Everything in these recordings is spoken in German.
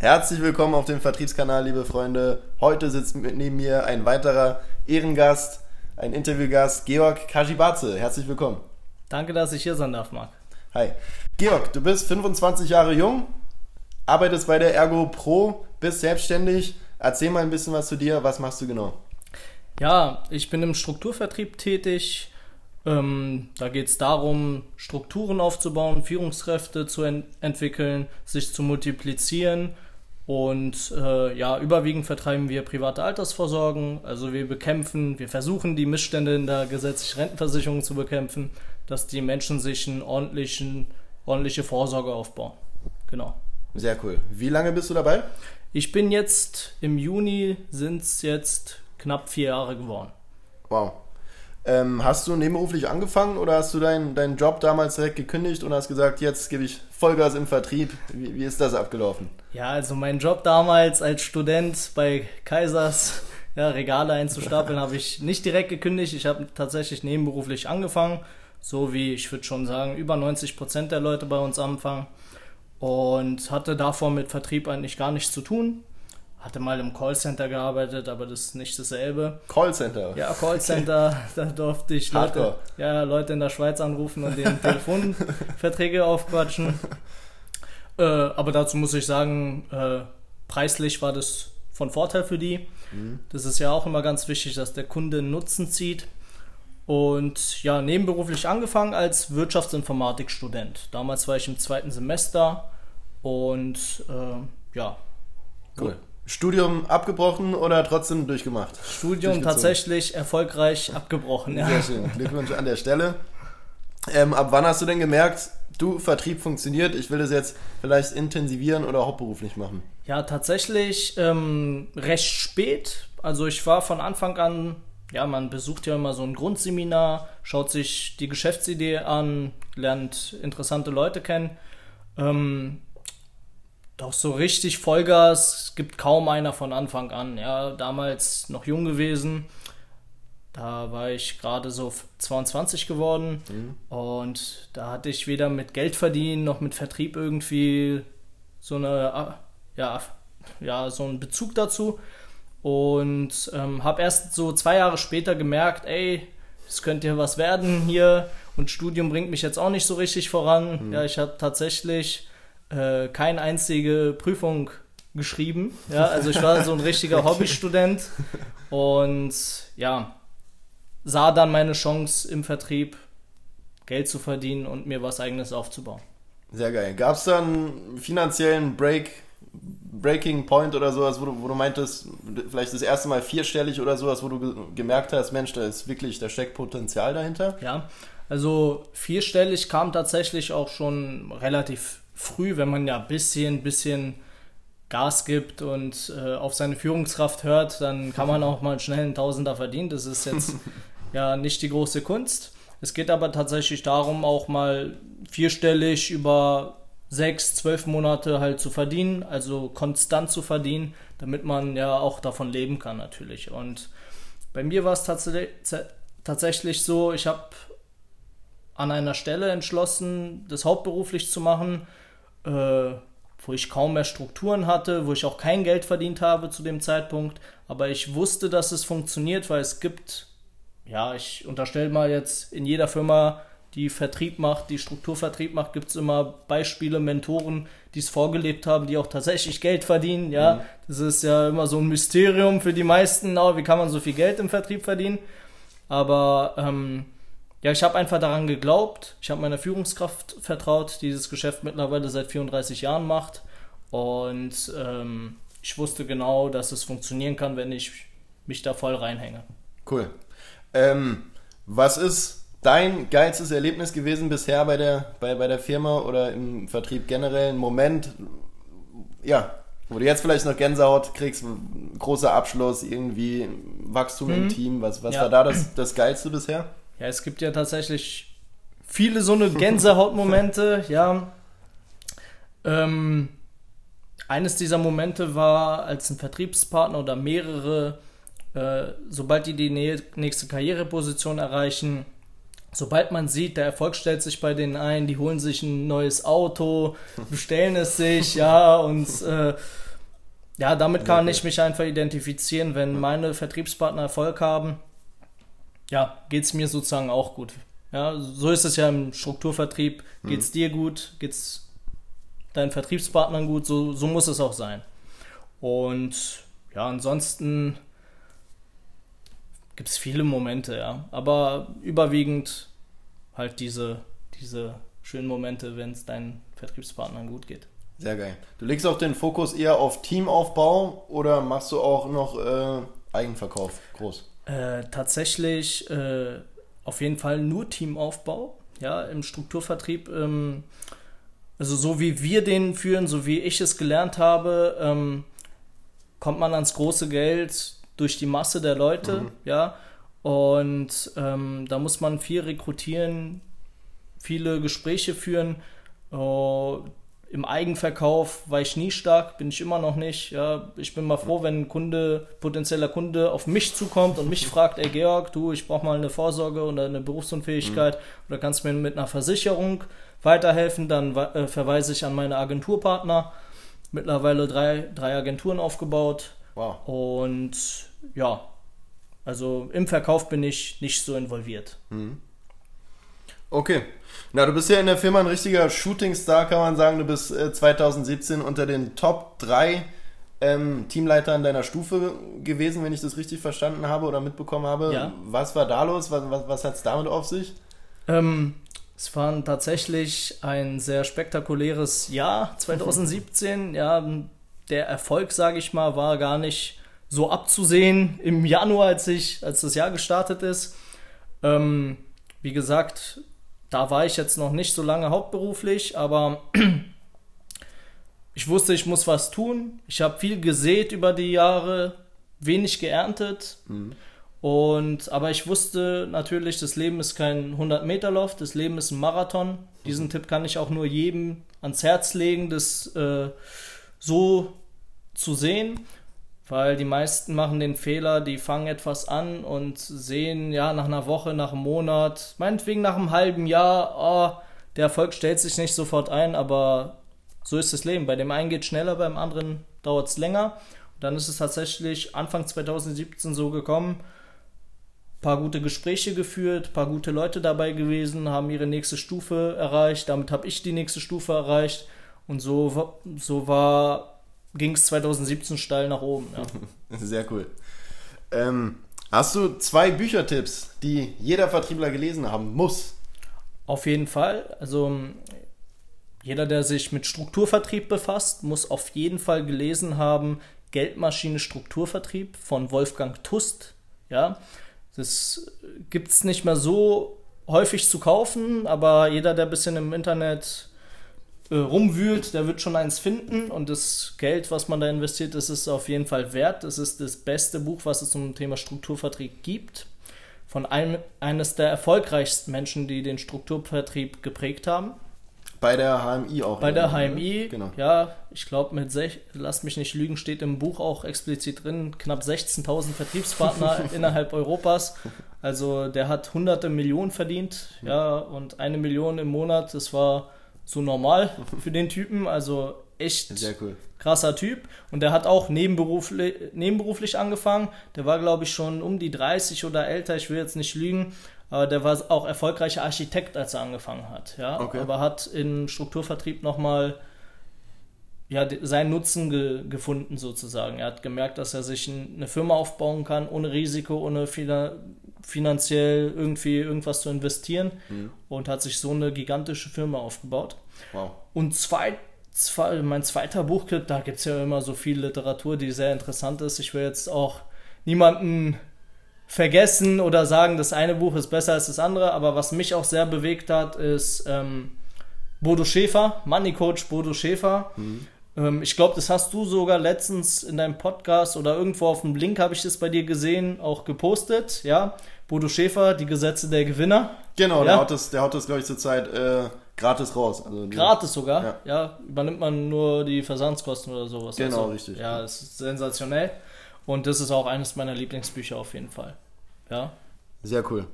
Herzlich willkommen auf dem Vertriebskanal, liebe Freunde. Heute sitzt neben mir ein weiterer Ehrengast, ein Interviewgast, Georg Kashibatze. Herzlich willkommen. Danke, dass ich hier sein darf, Marc. Hi. Georg, du bist 25 Jahre jung, arbeitest bei der Ergo Pro, bist selbstständig. Erzähl mal ein bisschen was zu dir. Was machst du genau? Ja, ich bin im Strukturvertrieb tätig. Ähm, da geht es darum, Strukturen aufzubauen, Führungskräfte zu ent entwickeln, sich zu multiplizieren. Und äh, ja, überwiegend vertreiben wir private Altersvorsorgen. Also wir bekämpfen, wir versuchen die Missstände in der gesetzlichen Rentenversicherung zu bekämpfen, dass die Menschen sich eine ordentliche Vorsorge aufbauen. Genau. Sehr cool. Wie lange bist du dabei? Ich bin jetzt im Juni, sind es jetzt knapp vier Jahre geworden. Wow. Ähm, hast du nebenberuflich angefangen oder hast du deinen dein Job damals direkt gekündigt und hast gesagt, jetzt gebe ich Vollgas im Vertrieb? Wie, wie ist das abgelaufen? Ja, also mein Job damals als Student bei Kaisers, ja, Regale einzustapeln, habe ich nicht direkt gekündigt. Ich habe tatsächlich nebenberuflich angefangen, so wie ich würde schon sagen, über 90 Prozent der Leute bei uns anfangen. Und hatte davor mit Vertrieb eigentlich gar nichts zu tun hatte mal im Callcenter gearbeitet, aber das ist nicht dasselbe. Callcenter? Ja, Callcenter, da durfte ich Leute, ja, Leute in der Schweiz anrufen und denen Telefonverträge aufquatschen. Äh, aber dazu muss ich sagen, äh, preislich war das von Vorteil für die. Mhm. Das ist ja auch immer ganz wichtig, dass der Kunde Nutzen zieht. Und ja, nebenberuflich angefangen als Wirtschaftsinformatikstudent. Damals war ich im zweiten Semester und äh, ja. Cool. Studium abgebrochen oder trotzdem durchgemacht? Studium tatsächlich erfolgreich abgebrochen, ja. Sehr schön. Glückwunsch an der Stelle. Ähm, ab wann hast du denn gemerkt, du, Vertrieb funktioniert, ich will das jetzt vielleicht intensivieren oder hauptberuflich machen? Ja, tatsächlich ähm, recht spät. Also ich war von Anfang an, ja, man besucht ja immer so ein Grundseminar, schaut sich die Geschäftsidee an, lernt interessante Leute kennen. Ähm, doch so richtig Vollgas gibt kaum einer von Anfang an. Ja, damals noch jung gewesen. Da war ich gerade so 22 geworden mhm. und da hatte ich weder mit Geld verdienen noch mit Vertrieb irgendwie so eine ja, ja so einen Bezug dazu und ähm, habe erst so zwei Jahre später gemerkt, ey, es könnte ja was werden hier und Studium bringt mich jetzt auch nicht so richtig voran. Mhm. Ja, ich habe tatsächlich äh, keine einzige Prüfung geschrieben. Ja, also ich war so ein richtiger Hobbystudent und ja, sah dann meine Chance im Vertrieb Geld zu verdienen und mir was eigenes aufzubauen. Sehr geil. Gab es dann einen finanziellen Break, Breaking Point oder sowas, wo du, wo du meintest, vielleicht das erste Mal vierstellig oder sowas, wo du ge gemerkt hast, Mensch, da ist wirklich, da steckt Potenzial dahinter? Ja, also vierstellig kam tatsächlich auch schon relativ früh, wenn man ja ein bisschen, bisschen Gas gibt und äh, auf seine Führungskraft hört, dann kann man auch mal schnell einen Tausender verdienen. Das ist jetzt ja nicht die große Kunst. Es geht aber tatsächlich darum, auch mal vierstellig über sechs, zwölf Monate halt zu verdienen, also konstant zu verdienen, damit man ja auch davon leben kann natürlich. Und bei mir war es tats tatsächlich so, ich habe an einer Stelle entschlossen, das hauptberuflich zu machen äh, wo ich kaum mehr Strukturen hatte, wo ich auch kein Geld verdient habe zu dem Zeitpunkt. Aber ich wusste, dass es funktioniert, weil es gibt, ja, ich unterstelle mal jetzt in jeder Firma, die Vertrieb macht, die Strukturvertrieb macht, gibt es immer Beispiele, Mentoren, die es vorgelebt haben, die auch tatsächlich Geld verdienen. Ja, mhm. das ist ja immer so ein Mysterium für die meisten. Oh, wie kann man so viel Geld im Vertrieb verdienen? Aber ähm, ja, ich habe einfach daran geglaubt. Ich habe meiner Führungskraft vertraut, die dieses Geschäft mittlerweile seit 34 Jahren macht. Und ähm, ich wusste genau, dass es funktionieren kann, wenn ich mich da voll reinhänge. Cool. Ähm, was ist dein geilstes Erlebnis gewesen bisher bei der, bei, bei der Firma oder im Vertrieb generell? Ein Moment, ja, wo du jetzt vielleicht noch Gänsehaut kriegst, großer Abschluss, irgendwie Wachstum mhm. im Team. Was, was ja. war da das, das Geilste bisher? Ja, es gibt ja tatsächlich viele so eine Gänsehautmomente, ja. Ähm, eines dieser Momente war, als ein Vertriebspartner oder mehrere, äh, sobald die die nächste Karriereposition erreichen, sobald man sieht, der Erfolg stellt sich bei denen ein, die holen sich ein neues Auto, bestellen es sich, ja, und äh, ja, damit kann ich mich einfach identifizieren, wenn meine Vertriebspartner Erfolg haben. Ja, geht es mir sozusagen auch gut. Ja, so ist es ja im Strukturvertrieb. Geht es mhm. dir gut? Geht es deinen Vertriebspartnern gut? So, so muss es auch sein. Und ja, ansonsten gibt es viele Momente, ja. Aber überwiegend halt diese, diese schönen Momente, wenn es deinen Vertriebspartnern gut geht. Sehr geil. Du legst auch den Fokus eher auf Teamaufbau oder machst du auch noch äh, Eigenverkauf groß? Äh, tatsächlich äh, auf jeden Fall nur Teamaufbau. Ja, im Strukturvertrieb. Ähm, also so wie wir den führen, so wie ich es gelernt habe, ähm, kommt man ans große Geld durch die Masse der Leute, mhm. ja. Und ähm, da muss man viel rekrutieren, viele Gespräche führen. Uh, Im Eigenverkauf war ich nie stark, bin ich immer noch nicht. Ja, ich bin mal froh, wenn ein Kunde, potenzieller Kunde auf mich zukommt und mich fragt, ey Georg, du, ich brauche mal eine Vorsorge oder eine Berufsunfähigkeit mhm. oder kannst mir mit einer Versicherung weiterhelfen, dann äh, verweise ich an meine Agenturpartner. Mittlerweile drei, drei Agenturen aufgebaut. Wow. Und ja, also im Verkauf bin ich nicht so involviert. Mhm. Okay. Na, du bist ja in der Firma ein richtiger Shootingstar, kann man sagen. Du bist äh, 2017 unter den Top 3 ähm, Teamleitern deiner Stufe gewesen, wenn ich das richtig verstanden habe oder mitbekommen habe. Ja. Was war da los? Was, was, was hat es damit auf sich? Ähm, es war tatsächlich ein sehr spektakuläres Jahr 2017. ja, der Erfolg, sage ich mal, war gar nicht so abzusehen im Januar, als, ich, als das Jahr gestartet ist. Ähm, wie gesagt, da war ich jetzt noch nicht so lange hauptberuflich, aber ich wusste, ich muss was tun. Ich habe viel gesät über die Jahre, wenig geerntet. Mhm. Und, aber ich wusste natürlich, das Leben ist kein 100-Meter-Lauf, das Leben ist ein Marathon. Diesen mhm. Tipp kann ich auch nur jedem ans Herz legen, das äh, so zu sehen, weil die meisten machen den Fehler, die fangen etwas an und sehen, ja, nach einer Woche, nach einem Monat, meinetwegen nach einem halben Jahr, oh, der Erfolg stellt sich nicht sofort ein, aber so ist das Leben. Bei dem einen geht es schneller, beim anderen dauert es länger. Und dann ist es tatsächlich Anfang 2017 so gekommen, paar gute Gespräche geführt, paar gute Leute dabei gewesen, haben ihre nächste Stufe erreicht, damit habe ich die nächste Stufe erreicht und so, so war, ging es 2017 steil nach oben. Ja. Sehr cool. Ähm, hast du zwei Büchertipps, die jeder Vertriebler gelesen haben muss? Auf jeden Fall. Also jeder, der sich mit Strukturvertrieb befasst, muss auf jeden Fall gelesen haben Geldmaschine Strukturvertrieb von Wolfgang Tust. Ja, das gibt es nicht mehr so häufig zu kaufen, aber jeder, der ein bisschen im Internet äh, rumwühlt, der wird schon eins finden und das Geld, was man da investiert, das ist auf jeden Fall wert. Das ist das beste Buch, was es zum Thema Strukturvertrieb gibt. Von einem, eines der erfolgreichsten Menschen, die den Strukturvertrieb geprägt haben. Bei der HMI auch. Bei der HMI, genau. ja, ich glaube, mit, sech, lasst mich nicht lügen, steht im Buch auch explizit drin, knapp 16.000 Vertriebspartner innerhalb Europas. Also der hat hunderte Millionen verdient, ja, und eine Million im Monat, das war so normal für den Typen, also echt cool. krasser Typ. Und der hat auch nebenberuflich, nebenberuflich angefangen, der war, glaube ich, schon um die 30 oder älter, ich will jetzt nicht lügen, aber der war auch erfolgreicher Architekt, als er angefangen hat. Ja? Okay. Aber hat im Strukturvertrieb nochmal ja, seinen Nutzen ge gefunden sozusagen. Er hat gemerkt, dass er sich eine Firma aufbauen kann, ohne Risiko, ohne finanziell irgendwie irgendwas zu investieren mhm. und hat sich so eine gigantische Firma aufgebaut. Wow. Und zwei, zwei, mein zweiter Buchclip, da gibt es ja immer so viel Literatur, die sehr interessant ist. Ich will jetzt auch niemanden vergessen oder sagen, das eine Buch ist besser als das andere, aber was mich auch sehr bewegt hat, ist ähm, Bodo Schäfer, Money Coach Bodo Schäfer. Mhm. Ähm, ich glaube, das hast du sogar letztens in deinem Podcast oder irgendwo auf dem Link habe ich das bei dir gesehen, auch gepostet, ja. Bodo Schäfer, die Gesetze der Gewinner. Genau, ja? der haut das, der haut das, glaube ich, zurzeit äh, gratis raus. Also gratis sogar? Ja. ja. Übernimmt man nur die Versandskosten oder sowas. Genau, also, richtig. Ja, das ist sensationell. Und das ist auch eines meiner Lieblingsbücher auf jeden Fall. Ja. Sehr cool.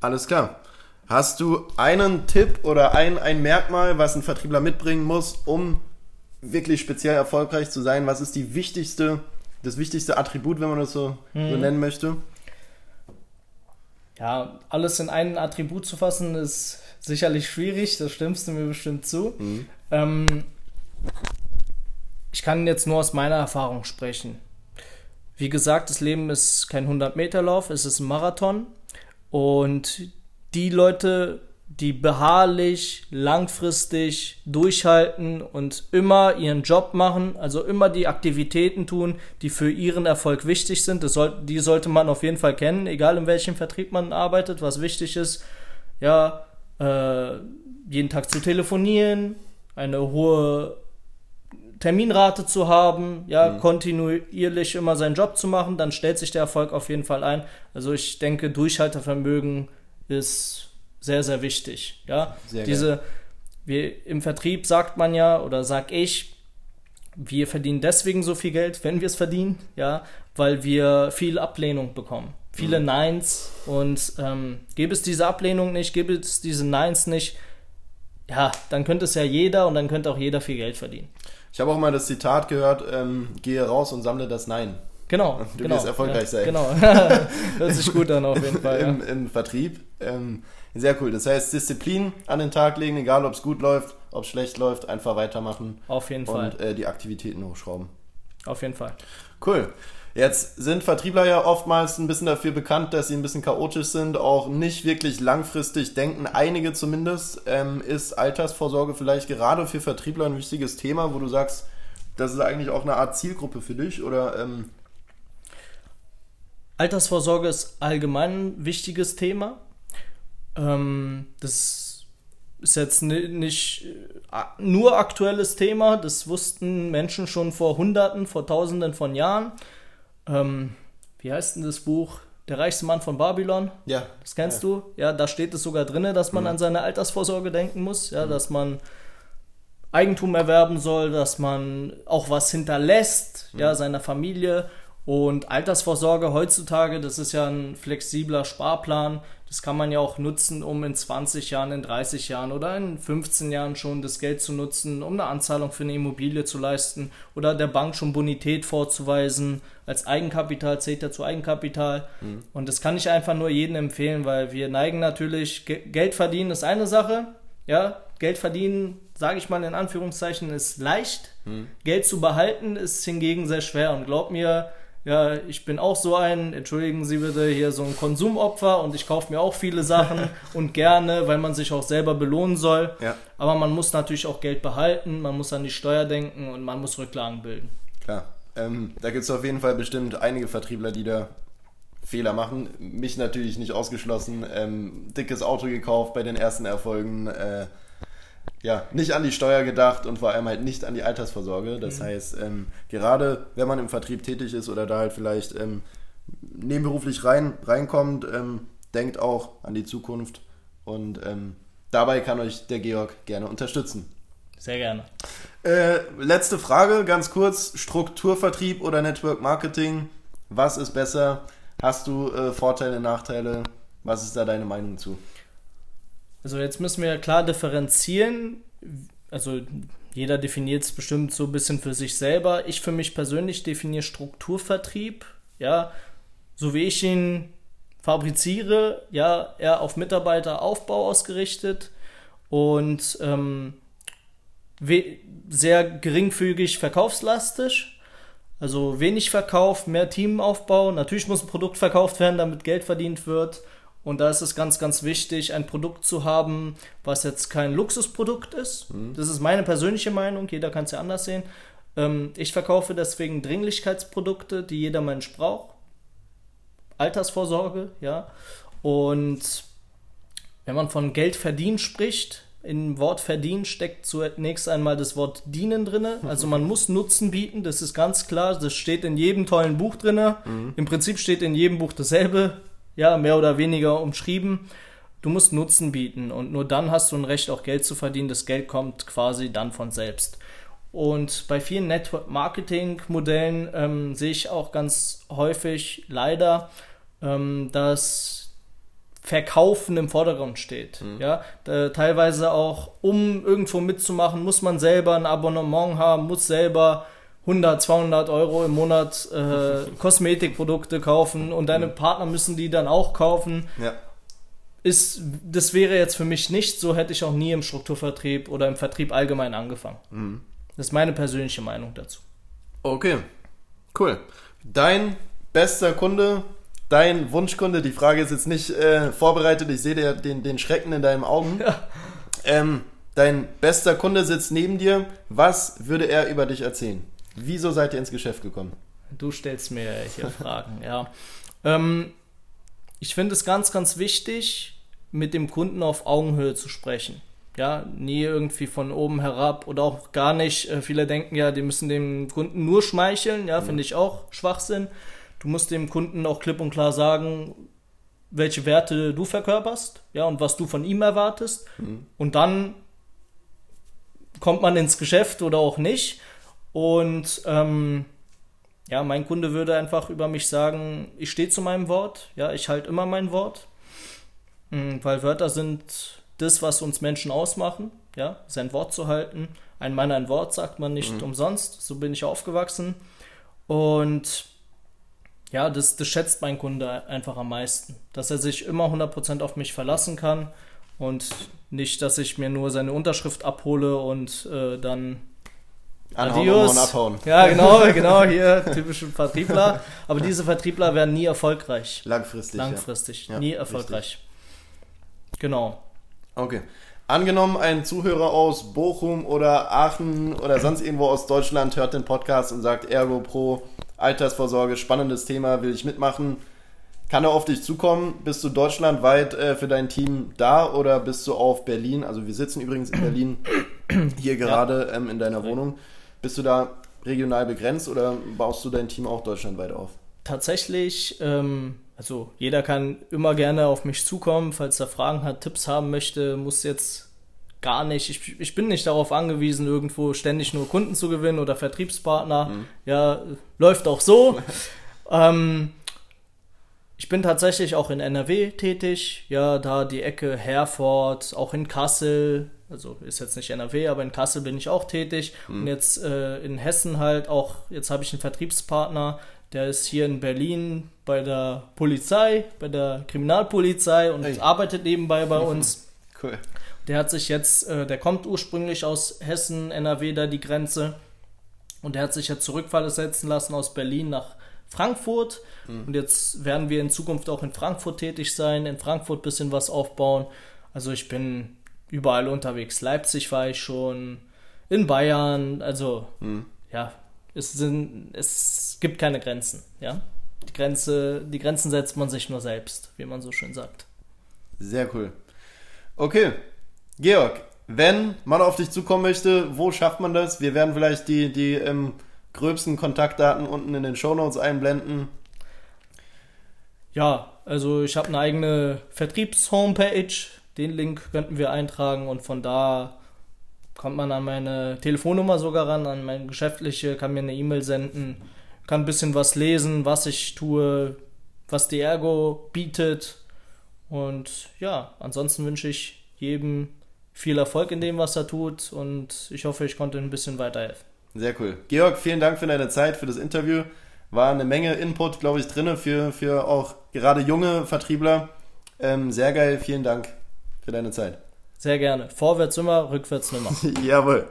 Alles klar. Hast du einen Tipp oder ein, ein Merkmal, was ein Vertriebler mitbringen muss, um wirklich speziell erfolgreich zu sein? Was ist die wichtigste, das wichtigste Attribut, wenn man das so, mhm. so nennen möchte? Ja, alles in ein Attribut zu fassen, ist sicherlich schwierig, das stimmst du mir bestimmt zu. Mhm. Ähm, ich kann jetzt nur aus meiner Erfahrung sprechen. Wie gesagt, das Leben ist kein 100-Meter-Lauf, es ist ein Marathon. Und die Leute, die beharrlich, langfristig durchhalten und immer ihren Job machen, also immer die Aktivitäten tun, die für ihren Erfolg wichtig sind. Das soll, die sollte man auf jeden Fall kennen, egal in welchem Vertrieb man arbeitet, was wichtig ist. Ja, äh, jeden Tag zu telefonieren, eine hohe Terminrate zu haben, ja, mhm. kontinuierlich immer seinen Job zu machen, dann stellt sich der Erfolg auf jeden Fall ein. Also ich denke, Durchhaltevermögen ist sehr, sehr wichtig. Ja, sehr diese, wir, im Vertrieb sagt man ja, oder sag ich, wir verdienen deswegen so viel Geld, wenn wir es verdienen, ja, weil wir viel Ablehnung bekommen. Viele mhm. Neins und ähm, gäbe es diese Ablehnung nicht, gäbe es diese Neins nicht, ja, dann könnte es ja jeder und dann könnte auch jeder viel Geld verdienen. Ich habe auch mal das Zitat gehört, ähm, gehe raus und sammle das Nein. Genau. Du genau, wirst erfolgreich ja, sein. Genau. Hört sich gut an auf jeden Fall. Im, ja. Im, Vertrieb. Ähm, sehr cool. Das heißt, Disziplin an den Tag legen, egal ob es gut läuft, ob es schlecht läuft, einfach weitermachen. Auf jeden und, Fall. Und äh, die Aktivitäten hochschrauben. Auf jeden Fall. Cool. Jetzt sind Vertriebler ja oftmals ein bisschen dafür bekannt, dass sie ein bisschen chaotisch sind, auch nicht wirklich langfristig denken. Einige zumindest. Ähm, ist Altersvorsorge vielleicht gerade für Vertriebler ein wichtiges Thema, wo du sagst, das ist eigentlich auch eine Art Zielgruppe für dich? Oder, ähm Altersvorsorge ist allgemein ein wichtiges Thema. Ähm, das ist jetzt nicht äh, nur aktuelles Thema, das wussten Menschen schon vor Hunderten, vor Tausenden von Jahren ähm, wie heißt denn das Buch? Der reichste Mann von Babylon. Ja. Das kennst ja. du? Ja, da steht es sogar drin, dass man mhm. an seine Altersvorsorge denken muss, ja, mhm. dass man Eigentum erwerben soll, dass man auch was hinterlässt, mhm. ja, seiner Familie. Und Altersvorsorge heutzutage, das ist ja ein flexibler Sparplan. Das kann man ja auch nutzen, um in 20 Jahren, in 30 Jahren oder in 15 Jahren schon das Geld zu nutzen, um eine Anzahlung für eine Immobilie zu leisten oder der Bank schon Bonität vorzuweisen. Als Eigenkapital zählt er zu Eigenkapital. Mhm. Und das kann ich einfach nur jedem empfehlen, weil wir neigen natürlich, Geld verdienen ist eine Sache. Ja, Geld verdienen, sage ich mal in Anführungszeichen, ist leicht. Mhm. Geld zu behalten ist hingegen sehr schwer. Und glaub mir, ja, ich bin auch so ein, entschuldigen Sie bitte, hier so ein Konsumopfer und ich kaufe mir auch viele Sachen und gerne, weil man sich auch selber belohnen soll. Ja. Aber man muss natürlich auch Geld behalten, man muss an die Steuer denken und man muss Rücklagen bilden. Klar. Ähm, da gibt es auf jeden Fall bestimmt einige Vertriebler, die da Fehler machen. Mich natürlich nicht ausgeschlossen. Ähm, dickes Auto gekauft bei den ersten Erfolgen. Äh, ja, nicht an die Steuer gedacht und vor allem halt nicht an die Altersvorsorge. Das mhm. heißt, ähm, gerade wenn man im Vertrieb tätig ist oder da halt vielleicht ähm, nebenberuflich rein, reinkommt, ähm, denkt auch an die Zukunft und ähm, dabei kann euch der Georg gerne unterstützen. Sehr gerne. Äh, letzte Frage, ganz kurz: Strukturvertrieb oder Network Marketing? Was ist besser? Hast du äh, Vorteile, Nachteile? Was ist da deine Meinung zu? Also jetzt müssen wir klar differenzieren. Also jeder definiert es bestimmt so ein bisschen für sich selber. Ich für mich persönlich definiere Strukturvertrieb, ja, so wie ich ihn fabriziere, ja, eher auf Mitarbeiteraufbau ausgerichtet und ähm, sehr geringfügig verkaufslastig. Also wenig Verkauf, mehr Teamaufbau. Natürlich muss ein Produkt verkauft werden, damit Geld verdient wird. Und da ist es ganz, ganz wichtig, ein Produkt zu haben, was jetzt kein Luxusprodukt ist. Mhm. Das ist meine persönliche Meinung, jeder kann es ja anders sehen. Ähm, ich verkaufe deswegen Dringlichkeitsprodukte, die jeder Mensch braucht. Altersvorsorge, ja. Und wenn man von Geld verdienen spricht, im Wort verdienen steckt zunächst einmal das Wort dienen drin. Also man muss Nutzen bieten, das ist ganz klar. Das steht in jedem tollen Buch drin. Mhm. Im Prinzip steht in jedem Buch dasselbe ja, mehr oder weniger umschrieben. Du musst Nutzen bieten und nur dann hast du ein Recht, auch Geld zu verdienen. Das Geld kommt quasi dann von selbst. Und bei vielen Network-Marketing-Modellen ähm, sehe ich auch ganz häufig leider, ähm, dass Verkaufen im Vordergrund steht. Mhm. Ja, da, teilweise auch, um irgendwo mitzumachen, muss man selber ein Abonnement haben, muss selber 100, 200 Euro im Monat äh, Kosmetikprodukte kaufen und deine. Partner müssen die dann auch kaufen. Ja. Ist, das wäre jetzt für mich nicht, so hätte ich auch nie im Strukturvertrieb oder im Vertrieb allgemein angefangen. Mhm. Das ist meine persönliche Meinung dazu. Okay, cool. Dein bester Kunde, dein Wunschkunde, die Frage ist jetzt nicht äh, vorbereitet, ich sehe den, den Schrecken in deinen Augen. Ja. Ähm, dein bester Kunde sitzt neben dir, was würde er über dich erzählen? Wieso seid ihr ins Geschäft gekommen? Du stellst mir hier Fragen, ja. Ähm, ich finde es ganz, ganz wichtig, mit dem Kunden auf Augenhöhe zu sprechen. Ja, nie irgendwie von oben herab oder auch gar nicht. Äh, viele denken ja, die müssen dem Kunden nur schmeicheln. Ja, mhm. finde ich auch Schwachsinn. Du musst dem Kunden auch klipp und klar sagen, welche Werte du verkörperst, ja, und was du von ihm erwartest. Mhm. Und dann kommt man ins Geschäft oder auch nicht. Und ähm, ja, mein Kunde würde einfach über mich sagen, ich stehe zu meinem Wort, ja, ich halte immer mein Wort, mhm, weil Wörter sind das, was uns Menschen ausmachen, ja, sein Wort zu halten. Ein Mann ein Wort sagt man nicht mhm. umsonst, so bin ich aufgewachsen. Und ja, das, das schätzt mein Kunde einfach am meisten, dass er sich immer 100% auf mich verlassen kann und nicht, dass ich mir nur seine Unterschrift abhole und äh, dann Anhauen, Adios. abhauen. Ja, genau, genau, hier typische Vertriebler. Aber diese Vertriebler werden nie erfolgreich. Langfristig. Langfristig, ja. nie erfolgreich. Richtig. Genau. Okay. Angenommen, ein Zuhörer aus Bochum oder Aachen oder sonst irgendwo aus Deutschland hört den Podcast und sagt Ergo Pro, Altersvorsorge, spannendes Thema, will ich mitmachen. Kann er auf dich zukommen? Bist du deutschlandweit äh, für dein Team da oder bist du auf Berlin? Also wir sitzen übrigens in Berlin hier gerade ja. ähm, in deiner Wohnung. Bist du da regional begrenzt oder baust du dein Team auch deutschlandweit auf? Tatsächlich, ähm, also jeder kann immer gerne auf mich zukommen, falls er Fragen hat, Tipps haben möchte, muss jetzt gar nicht. Ich, ich bin nicht darauf angewiesen, irgendwo ständig nur Kunden zu gewinnen oder Vertriebspartner. Mhm. Ja, läuft auch so. ähm, ich bin tatsächlich auch in NRW tätig, ja, da die Ecke Herford, auch in Kassel, also ist jetzt nicht NRW, aber in Kassel bin ich auch tätig mhm. und jetzt äh, in Hessen halt auch, jetzt habe ich einen Vertriebspartner, der ist hier in Berlin bei der Polizei, bei der Kriminalpolizei und hey. arbeitet nebenbei bei uns. Cool. Der hat sich jetzt, äh, der kommt ursprünglich aus Hessen, NRW, da die Grenze und der hat sich jetzt zurückversetzen lassen aus Berlin nach Frankfurt. Mhm. Und jetzt werden wir in Zukunft auch in Frankfurt tätig sein, in Frankfurt ein bisschen was aufbauen. Also ich bin überall unterwegs. Leipzig war ich schon, in Bayern, also mhm. ja, es, sind, es gibt keine Grenzen, ja. Die, Grenze, die Grenzen setzt man sich nur selbst, wie man so schön sagt. Sehr cool. Okay, Georg, wenn man auf dich zukommen möchte, wo schafft man das? Wir werden vielleicht die, die ähm, gröbsten Kontaktdaten unten in den Shownotes einblenden. Ja, also ich habe eine eigene Vertriebs-Homepage. Den Link könnten wir eintragen und von da kommt man an meine Telefonnummer sogar ran, an meine geschäftliche, kann mir eine E-Mail senden, kann ein bisschen was lesen, was ich tue, was die Ergo bietet. Und ja, ansonsten wünsche ich jedem viel Erfolg in dem, was er tut und ich hoffe, ich konnte ein bisschen weiterhelfen. Sehr cool. Georg, vielen Dank für deine Zeit, für das Interview. War eine Menge Input, glaube ich, drin für, für auch gerade junge Vertriebler. Ähm, sehr geil, vielen Dank für deine Zeit. Sehr gerne. Vorwärts immer, rückwärts nimmer. Jawohl.